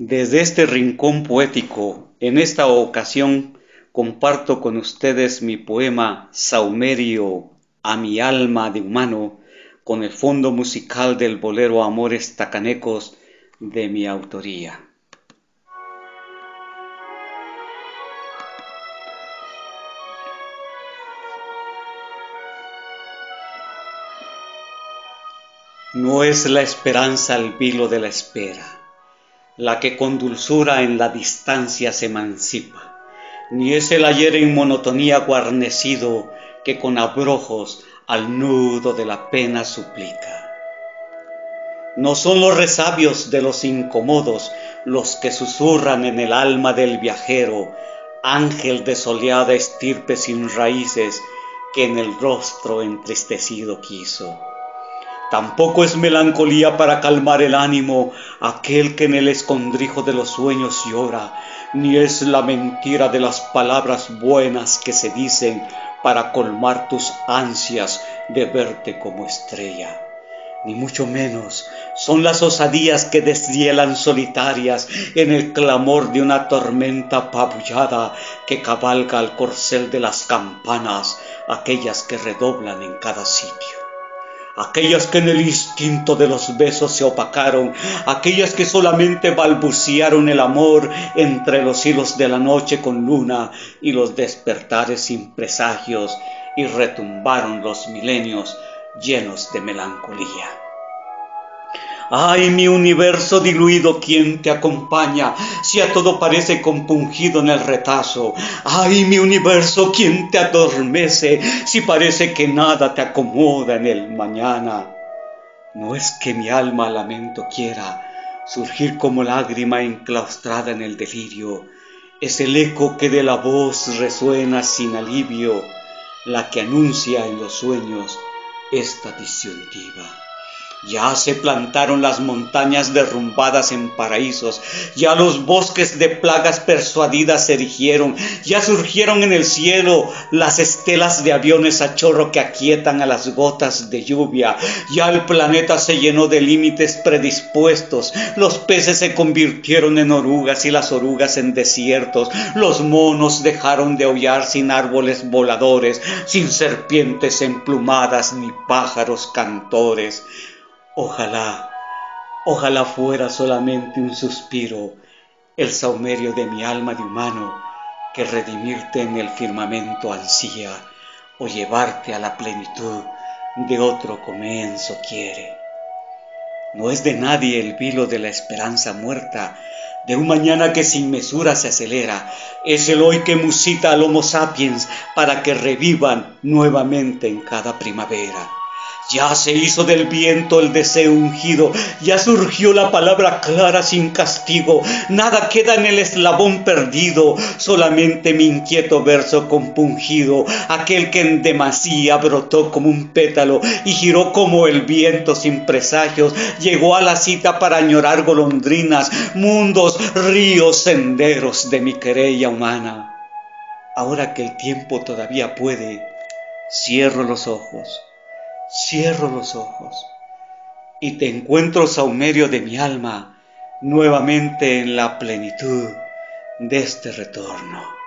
Desde este rincón poético, en esta ocasión, comparto con ustedes mi poema Saumerio a mi alma de humano, con el fondo musical del bolero Amores Tacanecos de mi autoría. No es la esperanza el vilo de la espera la que con dulzura en la distancia se emancipa, ni es el ayer en monotonía guarnecido que con abrojos al nudo de la pena suplica. No son los resabios de los incomodos los que susurran en el alma del viajero, ángel de soleada estirpe sin raíces que en el rostro entristecido quiso. Tampoco es melancolía para calmar el ánimo aquel que en el escondrijo de los sueños llora, ni es la mentira de las palabras buenas que se dicen para colmar tus ansias de verte como estrella. Ni mucho menos son las osadías que deshielan solitarias en el clamor de una tormenta apabullada que cabalga al corcel de las campanas, aquellas que redoblan en cada sitio aquellas que en el instinto de los besos se opacaron, aquellas que solamente balbuciaron el amor entre los hilos de la noche con luna y los despertares sin presagios y retumbaron los milenios llenos de melancolía. Ay, mi universo diluido, ¿quién te acompaña? Si a todo parece compungido en el retazo. Ay, mi universo, ¿quién te adormece? Si parece que nada te acomoda en el mañana. No es que mi alma lamento quiera surgir como lágrima enclaustrada en el delirio. Es el eco que de la voz resuena sin alivio, la que anuncia en los sueños esta disyuntiva. Ya se plantaron las montañas derrumbadas en paraísos, ya los bosques de plagas persuadidas se erigieron, ya surgieron en el cielo las estelas de aviones a chorro que aquietan a las gotas de lluvia, ya el planeta se llenó de límites predispuestos, los peces se convirtieron en orugas y las orugas en desiertos, los monos dejaron de aullar sin árboles voladores, sin serpientes emplumadas ni pájaros cantores. Ojalá, ojalá fuera solamente un suspiro, el saumerio de mi alma de humano, que redimirte en el firmamento ansía, o llevarte a la plenitud de otro comienzo quiere. No es de nadie el vilo de la esperanza muerta, de un mañana que sin mesura se acelera, es el hoy que musita al Homo sapiens para que revivan nuevamente en cada primavera. Ya se hizo del viento el deseo ungido, ya surgió la palabra clara sin castigo, nada queda en el eslabón perdido, solamente mi inquieto verso compungido, aquel que en demasía brotó como un pétalo y giró como el viento sin presagios, llegó a la cita para añorar golondrinas, mundos, ríos, senderos de mi querella humana. Ahora que el tiempo todavía puede, cierro los ojos cierro los ojos y te encuentro saumerio de mi alma nuevamente en la plenitud de este retorno.